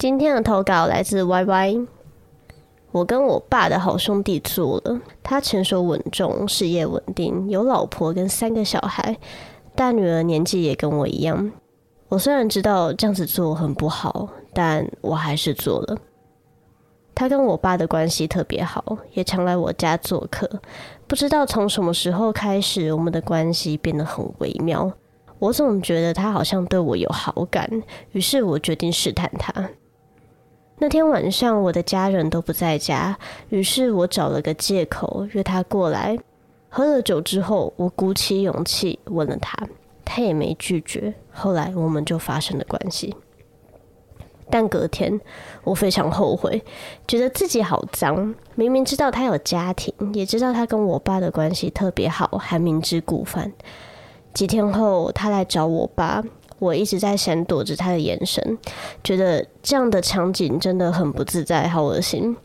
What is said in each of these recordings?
今天的投稿来自 Y Y。我跟我爸的好兄弟做了，他成熟稳重，事业稳定，有老婆跟三个小孩，大女儿年纪也跟我一样。我虽然知道这样子做很不好，但我还是做了。他跟我爸的关系特别好，也常来我家做客。不知道从什么时候开始，我们的关系变得很微妙。我总觉得他好像对我有好感，于是我决定试探他。那天晚上，我的家人都不在家，于是我找了个借口约他过来。喝了酒之后，我鼓起勇气问了他，他也没拒绝。后来我们就发生了关系。但隔天，我非常后悔，觉得自己好脏。明明知道他有家庭，也知道他跟我爸的关系特别好，还明知故犯。几天后，他来找我爸。我一直在闪躲着他的眼神，觉得这样的场景真的很不自在，好恶心。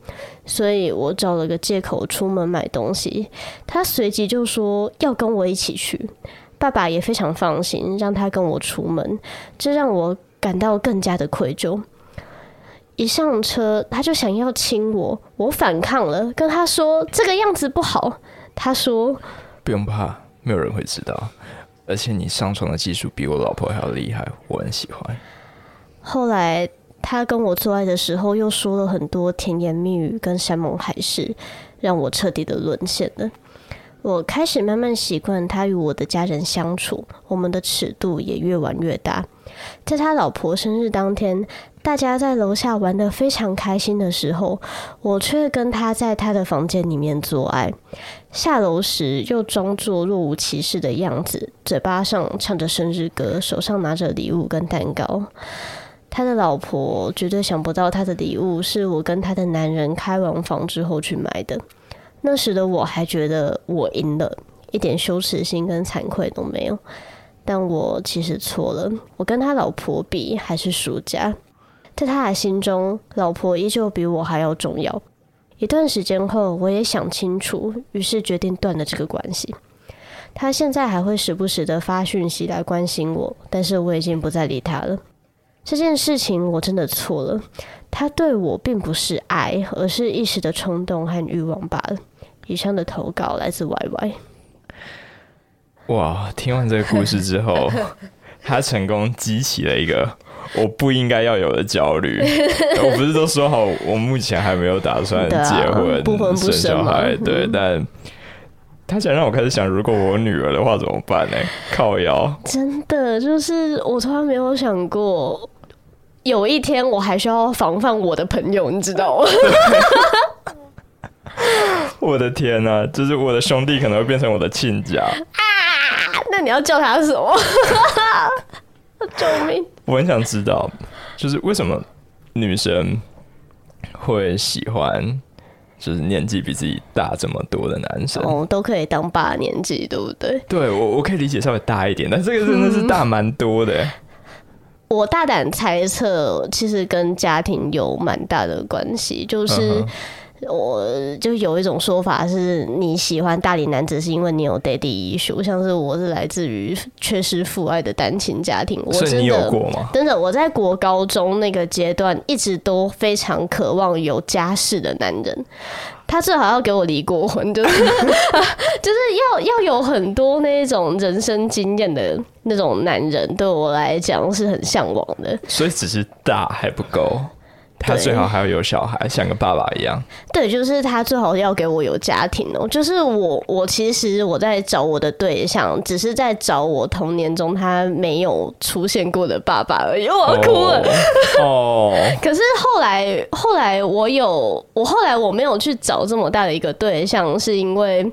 所以我找了个借口出门买东西，他随即就说要跟我一起去。爸爸也非常放心，让他跟我出门，这让我感到更加的愧疚。一上车，他就想要亲我，我反抗了，跟他说这个样子不好。他说不用怕，没有人会知道。而且你上床的技术比我老婆还要厉害，我很喜欢。后来他跟我做爱的时候，又说了很多甜言蜜语跟山盟海誓，让我彻底的沦陷了。我开始慢慢习惯他与我的家人相处，我们的尺度也越玩越大。在他老婆生日当天，大家在楼下玩得非常开心的时候，我却跟他在他的房间里面做爱。下楼时又装作若无其事的样子，嘴巴上唱着生日歌，手上拿着礼物跟蛋糕。他的老婆绝对想不到他的礼物是我跟他的男人开完房之后去买的。那时的我还觉得我赢了，一点羞耻心跟惭愧都没有。但我其实错了，我跟他老婆比还是输家。在他的心中，老婆依旧比我还要重要。一段时间后，我也想清楚，于是决定断了这个关系。他现在还会时不时的发讯息来关心我，但是我已经不再理他了。这件事情我真的错了，他对我并不是爱，而是一时的冲动和欲望罢了。以上的投稿来自 Y Y。哇，听完这个故事之后，他成功激起了一个。我不应该要有的焦虑，我不是都说好，我目前还没有打算结婚、生小孩，对，但他想让我开始想，如果我女儿的话怎么办呢？靠腰，真的就是我从来没有想过，有一天我还需要防范我的朋友，你知道吗？我的天哪、啊，就是我的兄弟可能会变成我的亲家啊！那你要叫他什么？救命！我很想知道，就是为什么女生会喜欢，就是年纪比自己大这么多的男生哦，都可以当爸年纪，对不对？对，我我可以理解稍微大一点，但这个真的是大蛮多的。嗯。我大胆猜测，其实跟家庭有蛮大的关系，就是。嗯我就有一种说法是，你喜欢大龄男子是因为你有 daddy issue，像是我是来自于缺失父爱的单亲家庭。我真的，你有过吗？真的，我在国高中那个阶段一直都非常渴望有家室的男人，他最好要给我离过婚，就是 就是要要有很多那种人生经验的那种男人，对我来讲是很向往的。所以只是大还不够。他最好还要有小孩，像个爸爸一样。对，就是他最好要给我有家庭哦。就是我，我其实我在找我的对象，只是在找我童年中他没有出现过的爸爸而已。我要哭了。哦。可是后来，后来我有，我后来我没有去找这么大的一个对象，是因为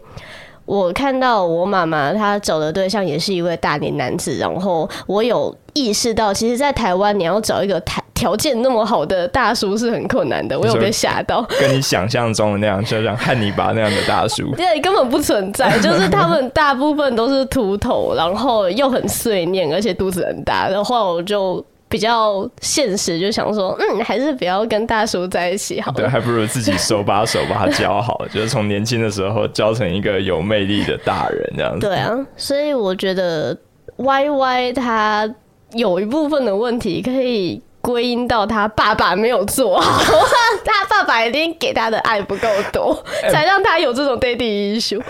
我看到我妈妈她找的对象也是一位大龄男子，然后我有意识到，其实，在台湾你要找一个台。条件那么好的大叔是很困难的，我有被吓到。跟你想象中的那样，就像汉尼拔那样的大叔，对，根本不存在。就是他们大部分都是秃头，然后又很碎念，而且肚子很大。然后我就比较现实，就想说，嗯，还是不要跟大叔在一起好。对，还不如自己手把手把他教好，就是从年轻的时候教成一个有魅力的大人这样子。对啊，所以我觉得 Y Y 他有一部分的问题可以。归因到他爸爸没有做好，他爸爸一定给他的爱不够多，才让他有这种 daddy issue。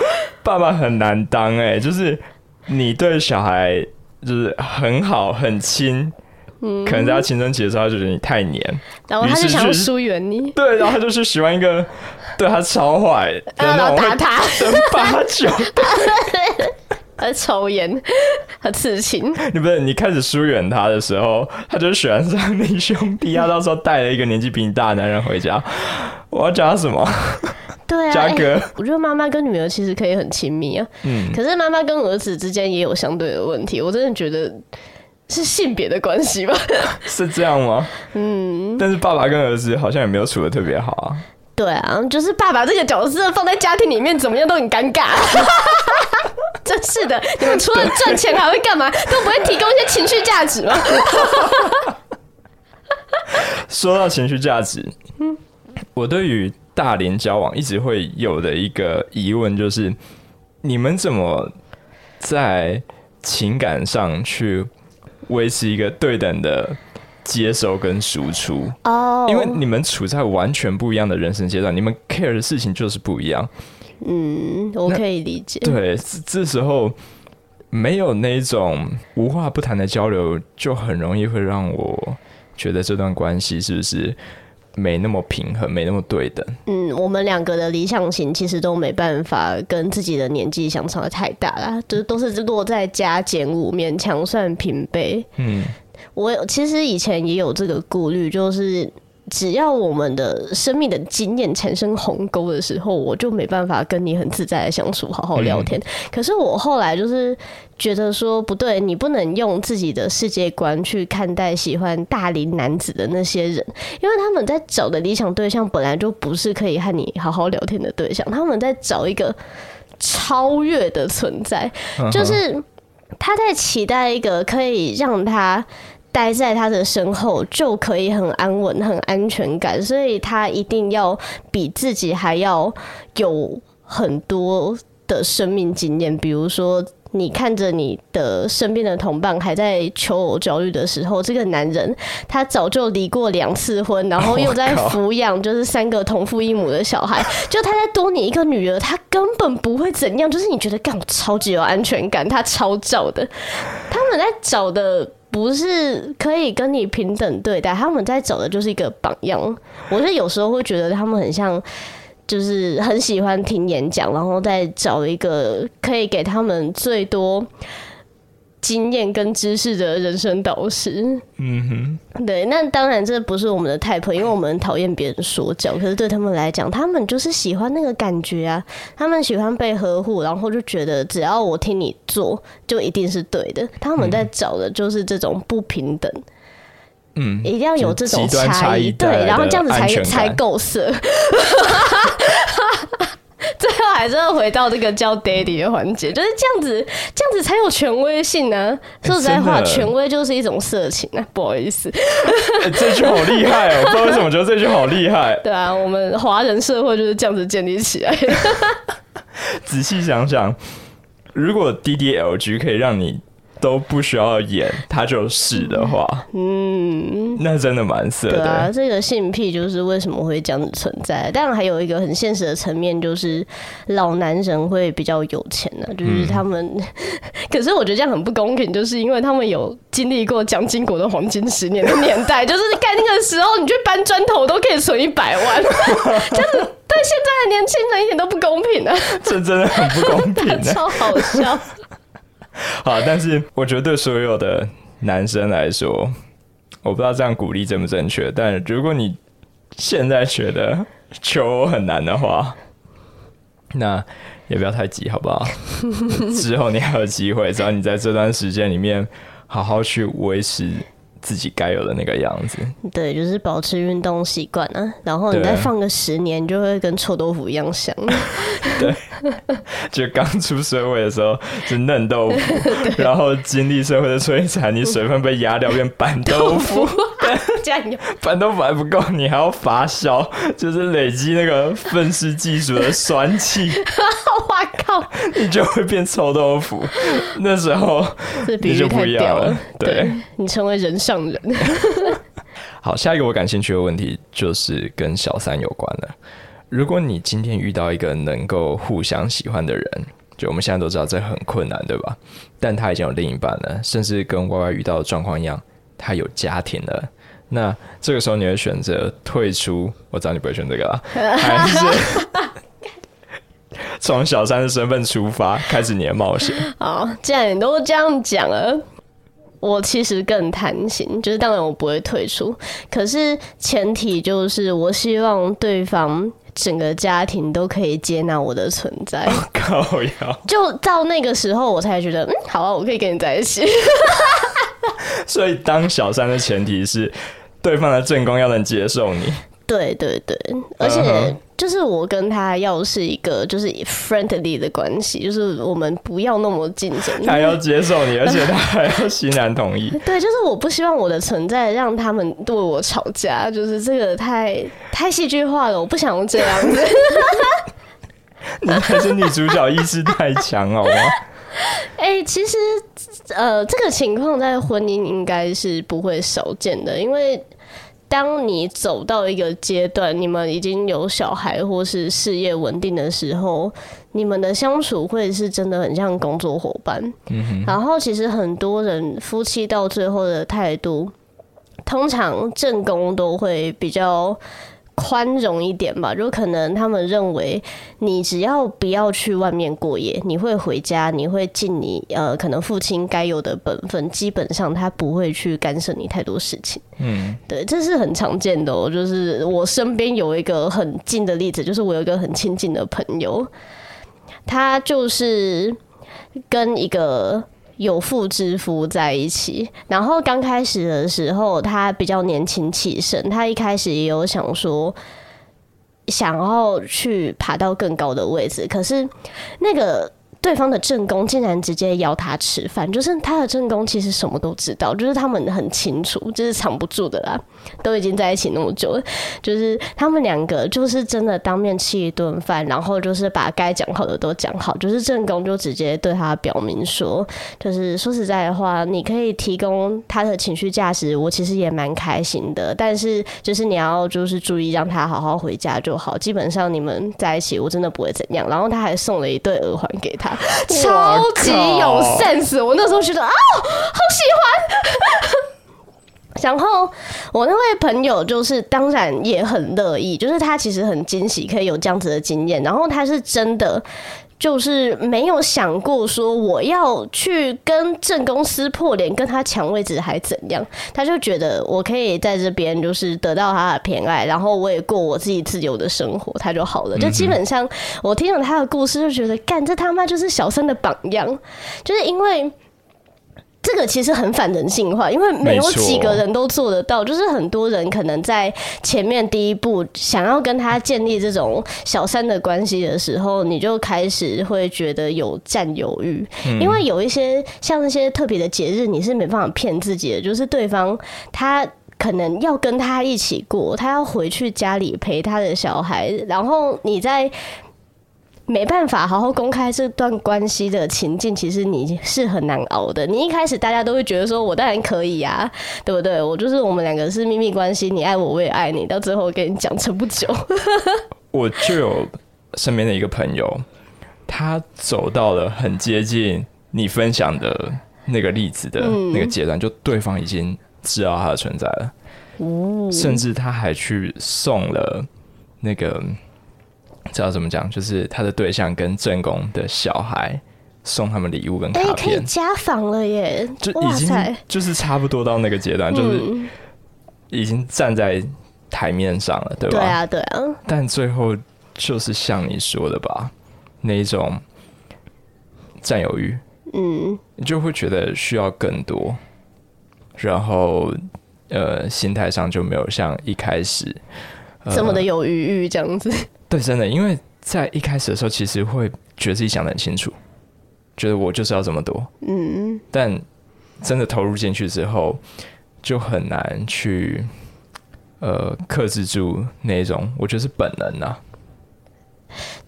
爸爸很难当哎，就是你对小孩就是很好很亲，嗯，可能在他青春期的时候他就觉得你太黏，然后他就想要疏远你，对，然后他就是喜欢一个对他超坏，然后打他，等八九。他抽烟，和刺青。你不是你开始疏远他的时候，他就喜欢上你兄弟。他到时候带了一个年纪比你大的男人回家，我要叫他什么？对啊，嘉哥。欸，我觉得妈妈跟女儿其实可以很亲密啊。嗯。可是妈妈跟儿子之间也有相对的问题。我真的觉得是性别的关系吧？是这样吗？嗯。但是爸爸跟儿子好像也没有处的特别好啊。对啊，就是爸爸这个角色放在家庭里面怎么样都很尴尬。真是的，你们除了赚钱还会干嘛？都不会提供一些情绪价值吗？说到情绪价值，我对于大连交往一直会有的一个疑问就是：你们怎么在情感上去维持一个对等的接收跟输出？哦，因为你们处在完全不一样的人生阶段，你们 care 的事情就是不一样。嗯，我可以理解。对，这时候没有那种无话不谈的交流，就很容易会让我觉得这段关系是不是没那么平衡，没那么对等。嗯，我们两个的理想型其实都没办法跟自己的年纪相差的太大啦，就是都是落在加减五，勉强算平辈。嗯，我其实以前也有这个顾虑，就是。只要我们的生命的经验产生鸿沟的时候，我就没办法跟你很自在的相处，好好聊天。嗯。可是我后来就是觉得说，不对，你不能用自己的世界观去看待喜欢大龄男子的那些人，因为他们在找的理想对象本来就不是可以和你好好聊天的对象，他们在找一个超越的存在，就是他在期待一个可以让他。待在他的身后就可以很安稳、很安全感，所以他一定要比自己还要有很多的生命经验。比如说，你看着你的身边的同伴还在求偶焦虑的时候，这个男人他早就离过两次婚，然后又在抚养就是三个同父异母的小孩，就他在多你一个女儿，他根本不会怎样。就是你觉得干超级有安全感，他超照的，他们在找的。不是可以跟你平等对待，他们在找的就是一个榜样。我是有时候会觉得他们很像，就是很喜欢听演讲，然后再找一个可以给他们最多。经验跟知识的人生导师，嗯哼，对，那当然这不是我们的 type，因为我们讨厌别人说教。可是对他们来讲，他们就是喜欢那个感觉啊，他们喜欢被呵护，然后就觉得只要我听你做，就一定是对的。他们在找的就是这种不平等，嗯，一定要有这种差异，对，然后这样子才才够色。最后还是要回到这个叫 daddy 的环节，就是这样子，这样子才有权威性呢、啊。说实在话，权威就是一种色情啊，不好意思。欸、这句好厉害哦，不知道为什么觉得这句好厉害。对啊，我们华人社会就是这样子建立起来的。仔细想想，如果 DDLG 可以让你。都不需要演，他就是的话，嗯，那真的蛮色的。对啊，这个性癖就是为什么会这样子存在。当然还有一个很现实的层面，就是老男人会比较有钱呢、啊，就是他们、嗯。可是我觉得这样很不公平，就是因为他们有经历过蒋经国的黄金十年的年代，就是你看那个时候，你去搬砖头都可以存一百万，就是对现在的年轻人一点都不公平啊！这真的很不公平、啊，超好笑。好，但是我觉得对所有的男生来说，我不知道这样鼓励正不正确。但如果你现在觉得求偶很难的话，那也不要太急，好不好？之后你还有机会，只要你在这段时间里面好好去维持。自己该有的那个样子，对，就是保持运动习惯啊。然后你再放个十年，就会跟臭豆腐一样香。对，就刚出社会的时候是嫩豆腐，然后经历社会的摧残，你水分被压掉变板豆腐。这样板豆腐还不够，你还要发酵，就是累积那个愤世嫉俗的酸气。你就会变臭豆腐。那时候你就不一样了。对，你成为人上人。好，下一个我感兴趣的问题就是跟小三有关了。如果你今天遇到一个能够互相喜欢的人，就我们现在都知道这很困难，对吧？但他已经有另一半了，甚至跟 Y Y 遇到的状况一样，他有家庭了。那这个时候你会选择退出？我知道你不会选这个啦，还是从小三的身份出发，开始你的冒险？好，既然你都这样讲了，我其实更贪心，就是当然我不会退出，可是前提就是我希望对方整个家庭都可以接纳我的存在。靠呀，就到那个时候我才觉得，嗯，好啊，我可以跟你在一起。所以当小三的前提是。对方的正宫要能接受你，对对对，而且就是我跟他要是一个就是 friendly 的关系，就是我们不要那么竞争。他要接受你，而且他还要欣然同意。对，就是我不希望我的存在让他们对我吵架，就是这个太太戏剧化了，我不想这样子。你还是女主角意识太强，好吗？哎、欸，其实呃，这个情况在婚姻应该是不会少见的，因为。当你走到一个阶段，你们已经有小孩或是事业稳定的时候，你们的相处会是真的很像工作伙伴。然后，其实很多人夫妻到最后的态度，通常正宫都会比较。宽容一点吧，就可能他们认为你只要不要去外面过夜，你会回家，你会尽你呃可能父亲该有的本分，基本上他不会去干涉你太多事情。嗯，对，这是很常见的喔。就是我身边有一个很近的例子，就是我有一个很亲近的朋友，他就是跟一个。有妇之夫在一起，然后刚开始的时候，他比较年轻气盛，他一开始也有想说，想要去爬到更高的位置，可是那个。对方的正宫竟然直接邀他吃饭，就是他的正宫其实什么都知道，就是他们很清楚，就是藏不住的啦。都已经在一起那么久了，就是他们两个就是真的当面吃一顿饭，然后就是把该讲好的都讲好，就是正宫就直接对他表明说，就是说实在的话，你可以提供他的情绪价值，我其实也蛮开心的，但是就是你要就是注意让他好好回家就好，基本上你们在一起我真的不会怎样。然后他还送了一对耳环给他。超级有 sense，我那时候觉得啊，好喜欢。然后我那位朋友就是当然也很乐意，就是他其实很惊喜可以有这样子的经验，然后他是真的。就是没有想过说我要去跟正公司破脸，跟他抢位置还怎样？他就觉得我可以在这边就是得到他的偏爱，然后我也过我自己自由的生活，他就好了。就基本上我听了他的故事，就觉得干这他妈就是小三的榜样，就是因为。这个其实很反人性化，因为没有几个人都做得到。就是很多人可能在前面第一步想要跟他建立这种小三的关系的时候，你就开始会觉得有占有欲，因为有一些像那些特别的节日，你是没办法骗自己的，就是对方他可能要跟他一起过，他要回去家里陪他的小孩，然后你在。没办法好好公开这段关系的情境，其实你是很难熬的。你一开始大家都会觉得说，我当然可以呀，对不对？我就是我们两个是秘密关系，你爱我，我也爱你。到最后我跟你讲撑不久。我就有身边的一个朋友，他走到了很接近你分享的那个例子的那个阶段，就对方已经知道他的存在了，甚至他还去送了那个。知道怎么讲？就是他的对象跟正宫的小孩送他们礼物跟卡片，欸、可以家访了耶！就已经就是差不多到那个阶段，就是已经站在台面上了，对吧？对啊，对啊。但最后就是像你说的吧，那一种占有欲，嗯，你就会觉得需要更多，然后呃，心态上就没有像一开始、呃、这么的有余裕这样子。对，真的，因为在一开始的时候，其实会觉得自己想的很清楚，觉得我就是要这么多，嗯，但真的投入进去之后，就很难去呃克制住那种，我觉得是本能啊。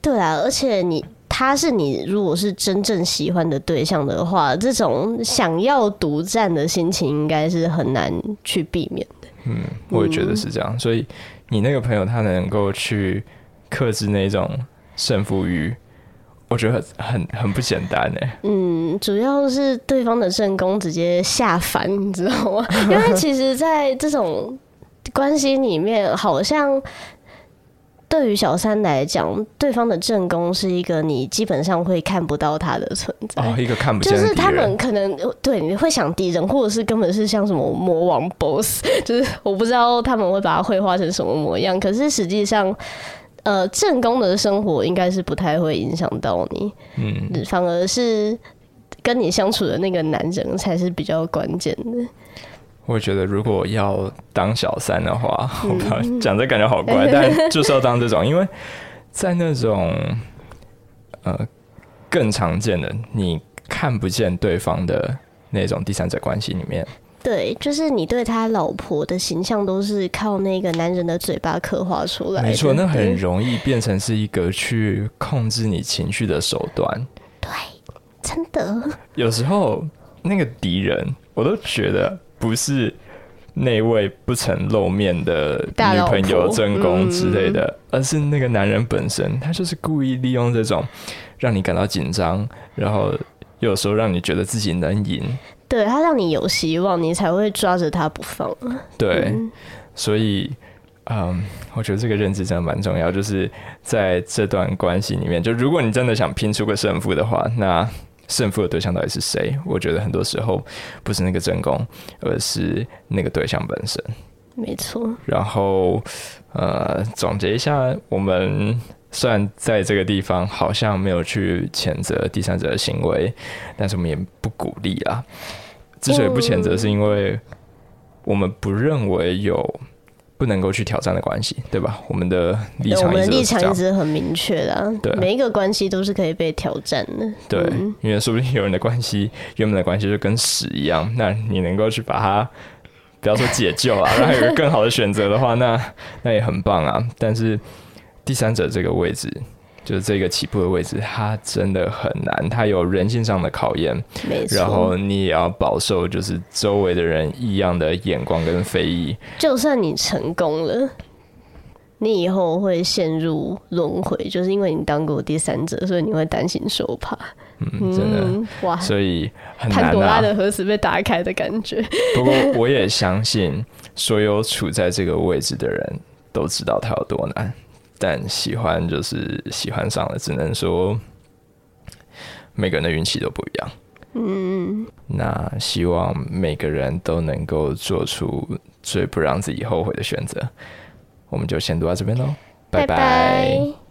对啊，而且你。他是你如果是真正喜欢的对象的话，这种想要独占的心情应该是很难去避免的。嗯，我也觉得是这样。嗯、所以你那个朋友他能够去克制那种胜负欲，我觉得很很很不简单呢。嗯，主要是对方的正宫直接下凡，你知道吗？因为其实，在这种关系里面，好像。对于小三来讲，对方的正宫是一个你基本上会看不到他的存在，哦，一个看不见。就是他们可能对你会想敌人，或者是根本是像什么魔王 BOSS，就是我不知道他们会把它绘画成什么模样。可是实际上，呃，正宫的生活应该是不太会影响到你，嗯，反而是跟你相处的那个男人才是比较关键的。我觉得，如果要当小三的话，我不知道讲这感觉好怪，但就是要当这种，因为在那种呃更常见的你看不见对方的那种第三者关系里面，对，就是你对他老婆的形象都是靠那个男人的嘴巴刻画出来的，没错，那很容易变成是一个去控制你情绪的手段，对，真的，有时候那个敌人，我都觉得。不是那位不曾露面的女朋友、正宫之类的，嗯，而是那个男人本身，他就是故意利用这种让你感到紧张，然后有时候让你觉得自己能赢，对，他让你有希望，你才会抓着他不放。对，嗯，所以，嗯，我觉得这个认知真的蛮重要，就是在这段关系里面，就如果你真的想拼出个胜负的话，那。胜负的对象到底是谁？我觉得很多时候不是那个正宫，而是那个对象本身。没错。然后，呃，总结一下，我们虽然在这个地方好像没有去谴责第三者的行为，但是我们也不鼓励啦。之所以不谴责，是因为我们不认为有。不能够去挑战的关系，对吧？我们的立场，我们的立场一直很明确的。对，每一个关系都是可以被挑战的。对，嗯、因为说不定有人的关系，原本的关系就跟屎一样，那你能够去把它，不要说解救啊，然后有个更好的选择的话，那那也很棒啊。但是第三者这个位置。就是这个起步的位置，它真的很难，它有人性上的考验。然后你也要饱受就是周围的人异样的眼光跟非议。就算你成功了，你以后会陷入轮回，就是因为你当过第三者，所以你会担心受怕。嗯，真的、嗯、哇，所以很难、啊、潘多拉的盒子被打开的感觉。不过我也相信，所有处在这个位置的人都知道它有多难。但喜欢就是喜欢上了，只能说每个人的运气都不一样。嗯，那希望每个人都能够做出最不让自己后悔的选择。我们就先读到这边喽，拜拜。拜拜。